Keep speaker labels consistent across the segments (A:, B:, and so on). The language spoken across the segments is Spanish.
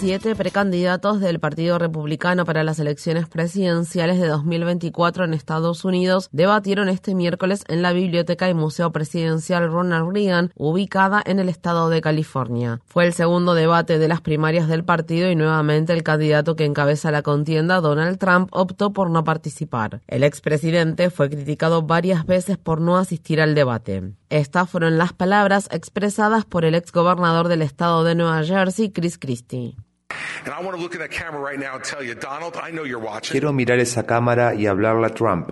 A: Siete precandidatos del Partido Republicano para las elecciones presidenciales de 2024 en Estados Unidos debatieron este miércoles en la Biblioteca y Museo Presidencial Ronald Reagan, ubicada en el estado de California. Fue el segundo debate de las primarias del partido y nuevamente el candidato que encabeza la contienda, Donald Trump, optó por no participar. El expresidente fue criticado varias veces por no asistir al debate. Estas fueron las palabras expresadas por el exgobernador del estado de Nueva Jersey, Chris Christie.
B: Quiero mirar esa cámara y hablarle a Trump.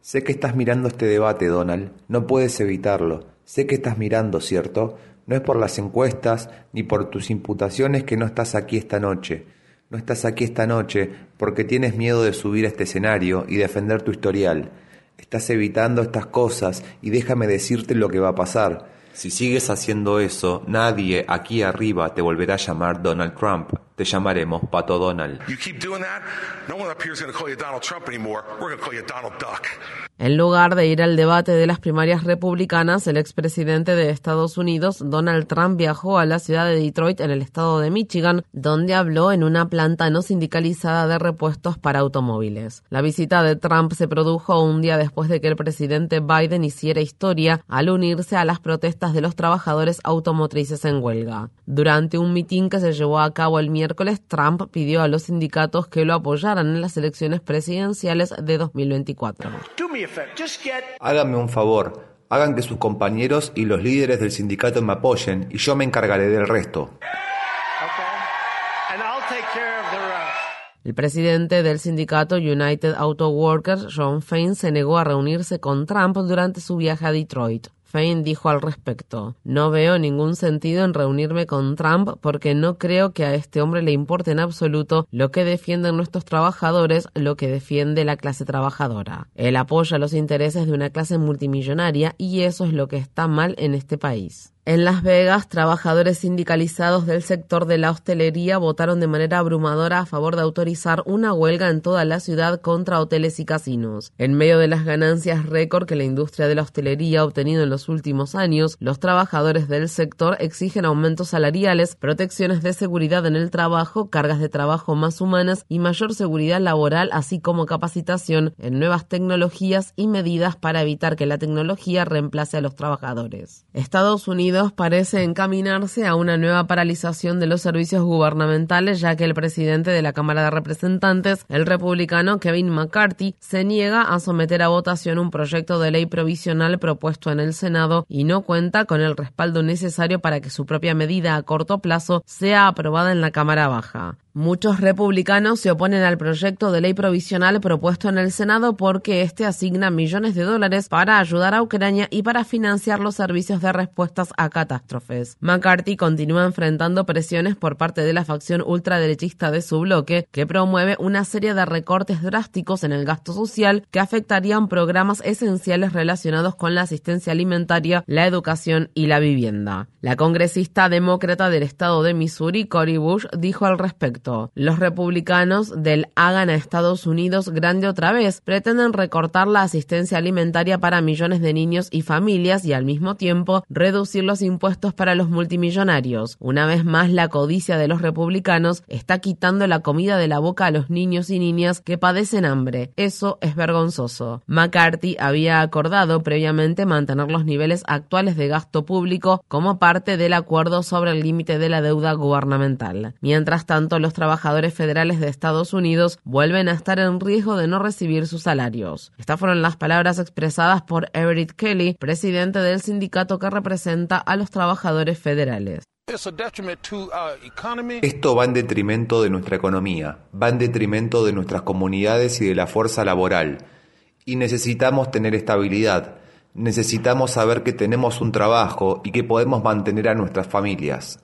B: Sé que estás mirando este debate, Donald. No puedes evitarlo. Sé que estás mirando, ¿cierto? No es por las encuestas ni por tus imputaciones que no estás aquí esta noche. No estás aquí esta noche porque tienes miedo de subir a este escenario y defender tu historial. Estás evitando estas cosas y déjame decirte lo que va a pasar. Si sigues haciendo eso, nadie aquí arriba te volverá a llamar Donald Trump. Te llamaremos Pato Donald.
A: En lugar de ir al debate de las primarias republicanas, el expresidente de Estados Unidos, Donald Trump, viajó a la ciudad de Detroit, en el estado de Michigan, donde habló en una planta no sindicalizada de repuestos para automóviles. La visita de Trump se produjo un día después de que el presidente Biden hiciera historia al unirse a las protestas de los trabajadores automotrices en huelga. Durante un mitin que se llevó a cabo el miércoles, Trump pidió a los sindicatos que lo apoyaran en las elecciones presidenciales de 2024.
B: Háganme un favor, hagan que sus compañeros y los líderes del sindicato me apoyen y yo me encargaré del resto.
A: El presidente del sindicato United Auto Workers, John Fain, se negó a reunirse con Trump durante su viaje a Detroit. Fain dijo al respecto, no veo ningún sentido en reunirme con Trump porque no creo que a este hombre le importe en absoluto lo que defienden nuestros trabajadores, lo que defiende la clase trabajadora. Él apoya los intereses de una clase multimillonaria y eso es lo que está mal en este país. En Las Vegas, trabajadores sindicalizados del sector de la hostelería votaron de manera abrumadora a favor de autorizar una huelga en toda la ciudad contra hoteles y casinos. En medio de las ganancias récord que la industria de la hostelería ha obtenido en los últimos años, los trabajadores del sector exigen aumentos salariales, protecciones de seguridad en el trabajo, cargas de trabajo más humanas y mayor seguridad laboral, así como capacitación en nuevas tecnologías y medidas para evitar que la tecnología reemplace a los trabajadores. Estados Unidos parece encaminarse a una nueva paralización de los servicios gubernamentales, ya que el presidente de la Cámara de Representantes, el republicano Kevin McCarthy, se niega a someter a votación un proyecto de ley provisional propuesto en el Senado y no cuenta con el respaldo necesario para que su propia medida a corto plazo sea aprobada en la Cámara Baja. Muchos republicanos se oponen al proyecto de ley provisional propuesto en el Senado porque este asigna millones de dólares para ayudar a Ucrania y para financiar los servicios de respuestas a catástrofes. McCarthy continúa enfrentando presiones por parte de la facción ultraderechista de su bloque, que promueve una serie de recortes drásticos en el gasto social que afectarían programas esenciales relacionados con la asistencia alimentaria, la educación y la vivienda. La congresista demócrata del estado de Missouri, Cory Bush, dijo al respecto los republicanos del Hagan a Estados Unidos grande otra vez pretenden recortar la asistencia alimentaria para millones de niños y familias y al mismo tiempo reducir los impuestos para los multimillonarios. Una vez más, la codicia de los republicanos está quitando la comida de la boca a los niños y niñas que padecen hambre. Eso es vergonzoso. McCarthy había acordado previamente mantener los niveles actuales de gasto público como parte del acuerdo sobre el límite de la deuda gubernamental. Mientras tanto, los trabajadores federales de Estados Unidos vuelven a estar en riesgo de no recibir sus salarios. Estas fueron las palabras expresadas por Everett Kelly, presidente del sindicato que representa a los trabajadores federales.
B: Esto va en detrimento de nuestra economía, va en detrimento de nuestras comunidades y de la fuerza laboral. Y necesitamos tener estabilidad. Necesitamos saber que tenemos un trabajo y que podemos mantener a nuestras familias.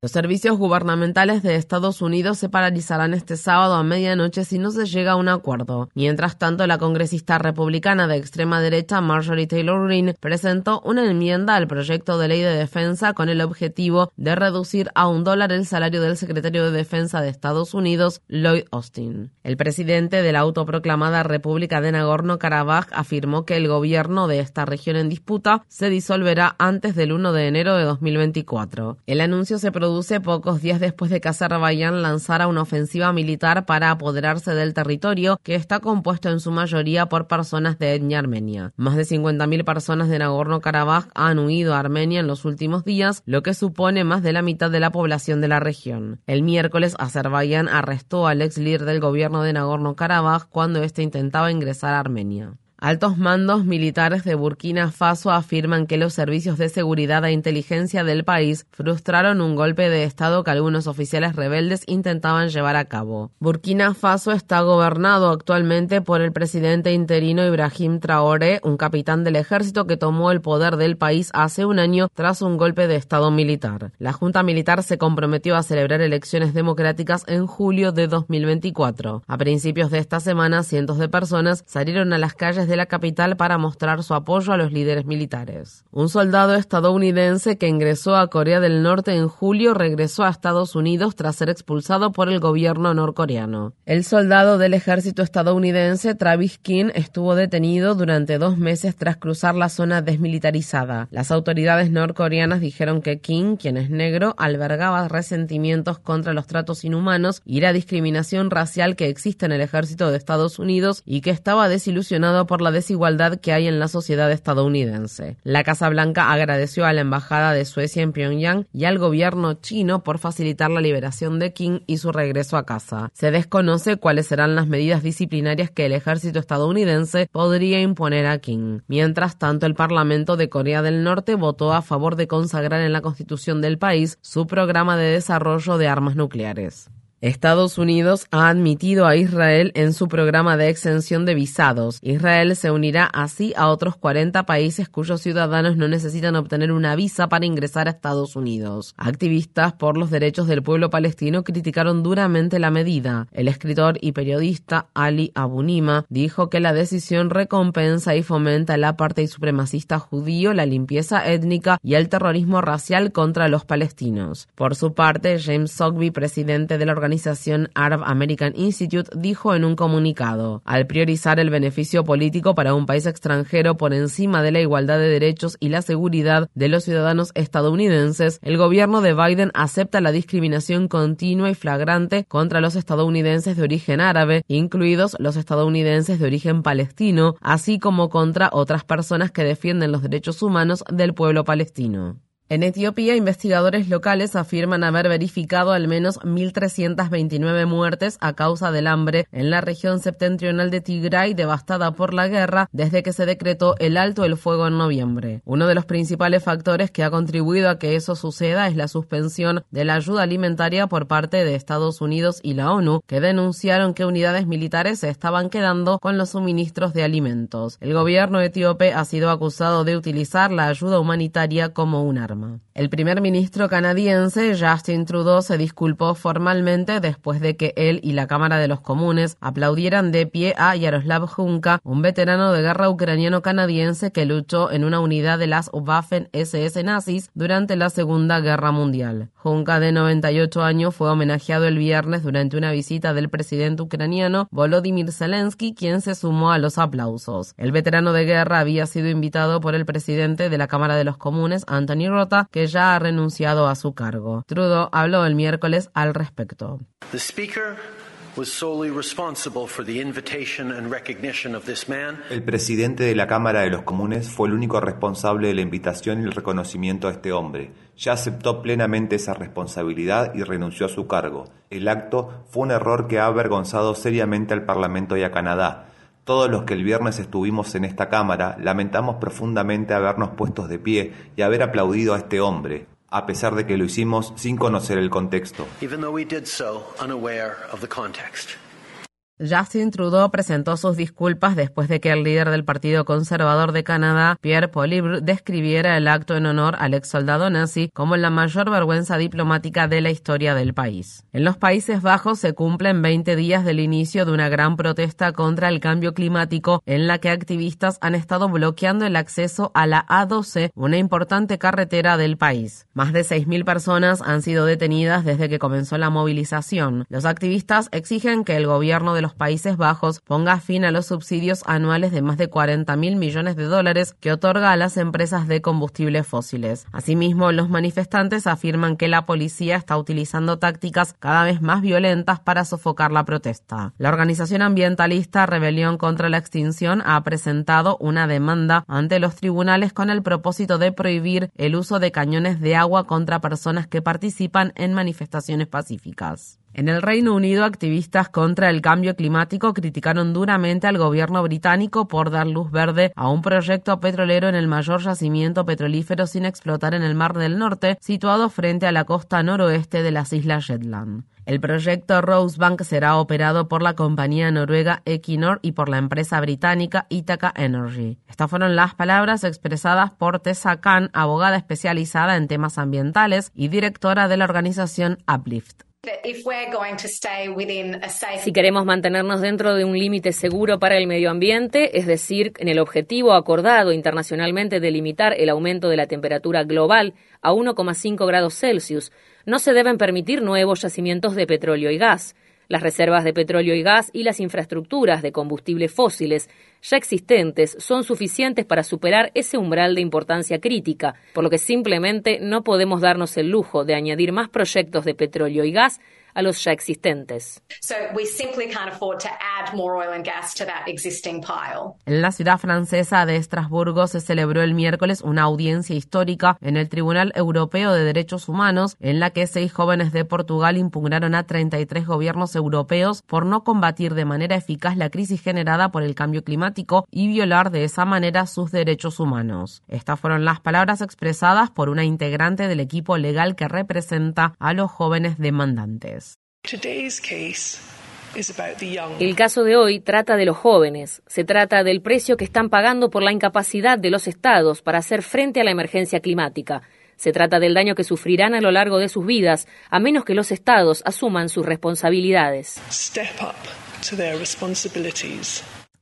A: Los servicios gubernamentales de Estados Unidos se paralizarán este sábado a medianoche si no se llega a un acuerdo. Mientras tanto, la congresista republicana de extrema derecha Marjorie Taylor Greene presentó una enmienda al proyecto de ley de defensa con el objetivo de reducir a un dólar el salario del secretario de Defensa de Estados Unidos, Lloyd Austin. El presidente de la autoproclamada República de Nagorno-Karabaj afirmó que el gobierno de esta región en disputa se disolverá antes del 1 de enero de 2024. El anuncio se produce pocos días después de que Azerbaiyán lanzara una ofensiva militar para apoderarse del territorio que está compuesto en su mayoría por personas de etnia armenia. Más de 50.000 personas de Nagorno-Karabaj han huido a Armenia en los últimos días, lo que supone más de la mitad de la población de la región. El miércoles, Azerbaiyán arrestó al ex líder del gobierno de Nagorno-Karabaj cuando éste intentaba ingresar a Armenia. Altos mandos militares de Burkina Faso afirman que los servicios de seguridad e inteligencia del país frustraron un golpe de Estado que algunos oficiales rebeldes intentaban llevar a cabo. Burkina Faso está gobernado actualmente por el presidente interino Ibrahim Traoré, un capitán del ejército que tomó el poder del país hace un año tras un golpe de Estado militar. La Junta Militar se comprometió a celebrar elecciones democráticas en julio de 2024. A principios de esta semana, cientos de personas salieron a las calles de la capital para mostrar su apoyo a los líderes militares. Un soldado estadounidense que ingresó a Corea del Norte en julio regresó a Estados Unidos tras ser expulsado por el gobierno norcoreano. El soldado del ejército estadounidense Travis King estuvo detenido durante dos meses tras cruzar la zona desmilitarizada. Las autoridades norcoreanas dijeron que King, quien es negro, albergaba resentimientos contra los tratos inhumanos y la discriminación racial que existe en el ejército de Estados Unidos y que estaba desilusionado por la desigualdad que hay en la sociedad estadounidense. La Casa Blanca agradeció a la Embajada de Suecia en Pyongyang y al gobierno chino por facilitar la liberación de King y su regreso a casa. Se desconoce cuáles serán las medidas disciplinarias que el ejército estadounidense podría imponer a King. Mientras tanto, el Parlamento de Corea del Norte votó a favor de consagrar en la constitución del país su programa de desarrollo de armas nucleares. Estados Unidos ha admitido a Israel en su programa de exención de visados. Israel se unirá así a otros 40 países cuyos ciudadanos no necesitan obtener una visa para ingresar a Estados Unidos. Activistas por los derechos del pueblo palestino criticaron duramente la medida. El escritor y periodista Ali Abunima dijo que la decisión recompensa y fomenta el apartheid supremacista judío, la limpieza étnica y el terrorismo racial contra los palestinos. Por su parte, James Sogby, presidente de la organización organización Arab American Institute dijo en un comunicado, al priorizar el beneficio político para un país extranjero por encima de la igualdad de derechos y la seguridad de los ciudadanos estadounidenses, el gobierno de Biden acepta la discriminación continua y flagrante contra los estadounidenses de origen árabe, incluidos los estadounidenses de origen palestino, así como contra otras personas que defienden los derechos humanos del pueblo palestino. En Etiopía, investigadores locales afirman haber verificado al menos 1.329 muertes a causa del hambre en la región septentrional de Tigray devastada por la guerra desde que se decretó el alto el fuego en noviembre. Uno de los principales factores que ha contribuido a que eso suceda es la suspensión de la ayuda alimentaria por parte de Estados Unidos y la ONU, que denunciaron que unidades militares se estaban quedando con los suministros de alimentos. El gobierno etíope ha sido acusado de utilizar la ayuda humanitaria como un arma. El primer ministro canadiense Justin Trudeau se disculpó formalmente después de que él y la Cámara de los Comunes aplaudieran de pie a Yaroslav Junka, un veterano de guerra ucraniano canadiense que luchó en una unidad de las Waffen SS nazis durante la Segunda Guerra Mundial. Junka, de 98 años, fue homenajeado el viernes durante una visita del presidente ucraniano Volodymyr Zelensky, quien se sumó a los aplausos. El veterano de guerra había sido invitado por el presidente de la Cámara de los Comunes, Anthony Roth, que ya ha renunciado a su cargo. Trudeau habló el miércoles al respecto.
B: El presidente de la Cámara de los Comunes fue el único responsable de la invitación y el reconocimiento a este hombre. Ya aceptó plenamente esa responsabilidad y renunció a su cargo. El acto fue un error que ha avergonzado seriamente al Parlamento y a Canadá. Todos los que el viernes estuvimos en esta Cámara lamentamos profundamente habernos puestos de pie y haber aplaudido a este hombre, a pesar de que lo hicimos sin conocer el contexto.
A: Justin Trudeau presentó sus disculpas después de que el líder del Partido Conservador de Canadá, Pierre Poilievre, describiera el acto en honor al ex soldado nazi como la mayor vergüenza diplomática de la historia del país. En los Países Bajos se cumplen 20 días del inicio de una gran protesta contra el cambio climático en la que activistas han estado bloqueando el acceso a la A12, una importante carretera del país. Más de 6.000 personas han sido detenidas desde que comenzó la movilización. Los activistas exigen que el gobierno de los Países Bajos ponga fin a los subsidios anuales de más de 40 mil millones de dólares que otorga a las empresas de combustibles fósiles. Asimismo, los manifestantes afirman que la policía está utilizando tácticas cada vez más violentas para sofocar la protesta. La organización ambientalista Rebelión contra la Extinción ha presentado una demanda ante los tribunales con el propósito de prohibir el uso de cañones de agua contra personas que participan en manifestaciones pacíficas. En el Reino Unido, activistas contra el cambio climático criticaron duramente al gobierno británico por dar luz verde a un proyecto petrolero en el mayor yacimiento petrolífero sin explotar en el Mar del Norte, situado frente a la costa noroeste de las Islas Shetland. El proyecto Rosebank será operado por la compañía noruega Equinor y por la empresa británica Ithaca Energy. Estas fueron las palabras expresadas por Tessa Khan, abogada especializada en temas ambientales y directora de la organización Uplift.
C: Si queremos mantenernos dentro de un límite seguro para el medio ambiente, es decir, en el objetivo acordado internacionalmente de limitar el aumento de la temperatura global a 1,5 grados Celsius, no se deben permitir nuevos yacimientos de petróleo y gas. Las reservas de petróleo y gas y las infraestructuras de combustibles fósiles ya existentes son suficientes para superar ese umbral de importancia crítica, por lo que simplemente no podemos darnos el lujo de añadir más proyectos de petróleo y gas a los ya existentes.
A: En la ciudad francesa de Estrasburgo se celebró el miércoles una audiencia histórica en el Tribunal Europeo de Derechos Humanos en la que seis jóvenes de Portugal impugnaron a 33 gobiernos europeos por no combatir de manera eficaz la crisis generada por el cambio climático y violar de esa manera sus derechos humanos. Estas fueron las palabras expresadas por una integrante del equipo legal que representa a los jóvenes demandantes.
C: El caso de hoy trata de los jóvenes. Se trata del precio que están pagando por la incapacidad de los estados para hacer frente a la emergencia climática. Se trata del daño que sufrirán a lo largo de sus vidas, a menos que los estados asuman sus responsabilidades.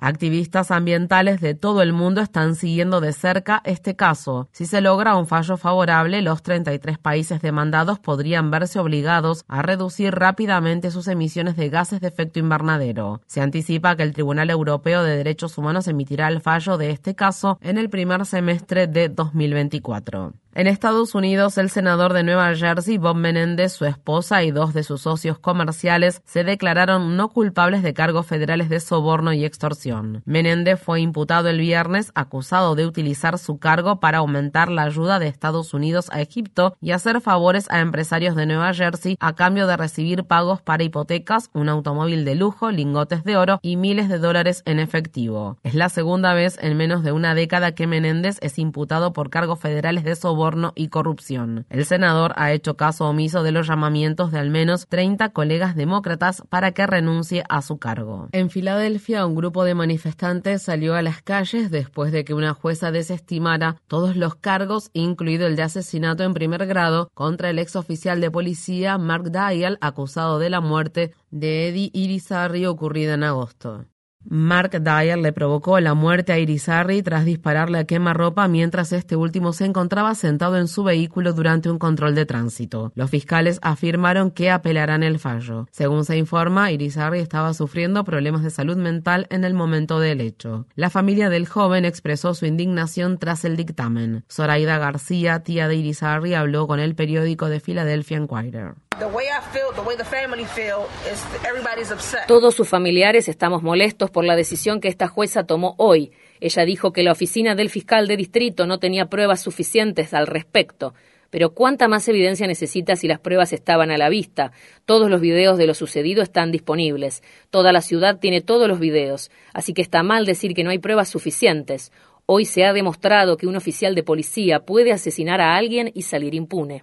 A: Activistas ambientales de todo el mundo están siguiendo de cerca este caso. Si se logra un fallo favorable, los 33 países demandados podrían verse obligados a reducir rápidamente sus emisiones de gases de efecto invernadero. Se anticipa que el Tribunal Europeo de Derechos Humanos emitirá el fallo de este caso en el primer semestre de 2024. En Estados Unidos, el senador de Nueva Jersey, Bob Menéndez, su esposa y dos de sus socios comerciales se declararon no culpables de cargos federales de soborno y extorsión. Menéndez fue imputado el viernes acusado de utilizar su cargo para aumentar la ayuda de Estados Unidos a Egipto y hacer favores a empresarios de Nueva Jersey a cambio de recibir pagos para hipotecas, un automóvil de lujo, lingotes de oro y miles de dólares en efectivo. Es la segunda vez en menos de una década que Menéndez es imputado por cargos federales de soborno y. El senador ha hecho caso omiso de los llamamientos de al menos 30 colegas demócratas para que renuncie a su cargo. En Filadelfia, un grupo de manifestantes salió a las calles después de que una jueza desestimara todos los cargos, incluido el de asesinato en primer grado, contra el ex oficial de policía Mark Dial, acusado de la muerte de Eddie Irizarry ocurrida en agosto. Mark Dyer le provocó la muerte a Irizarry tras dispararle a quemarropa mientras este último se encontraba sentado en su vehículo durante un control de tránsito. Los fiscales afirmaron que apelarán el fallo. Según se informa, Irizarry estaba sufriendo problemas de salud mental en el momento del hecho. La familia del joven expresó su indignación tras el dictamen. Zoraida García, tía de Irizarry, habló con el periódico de Philadelphia Inquirer.
C: Todos sus familiares estamos molestos por la decisión que esta jueza tomó hoy. Ella dijo que la oficina del fiscal de distrito no tenía pruebas suficientes al respecto. Pero ¿cuánta más evidencia necesita si las pruebas estaban a la vista? Todos los videos de lo sucedido están disponibles. Toda la ciudad tiene todos los videos. Así que está mal decir que no hay pruebas suficientes. Hoy se ha demostrado que un oficial de policía puede asesinar a alguien y salir impune.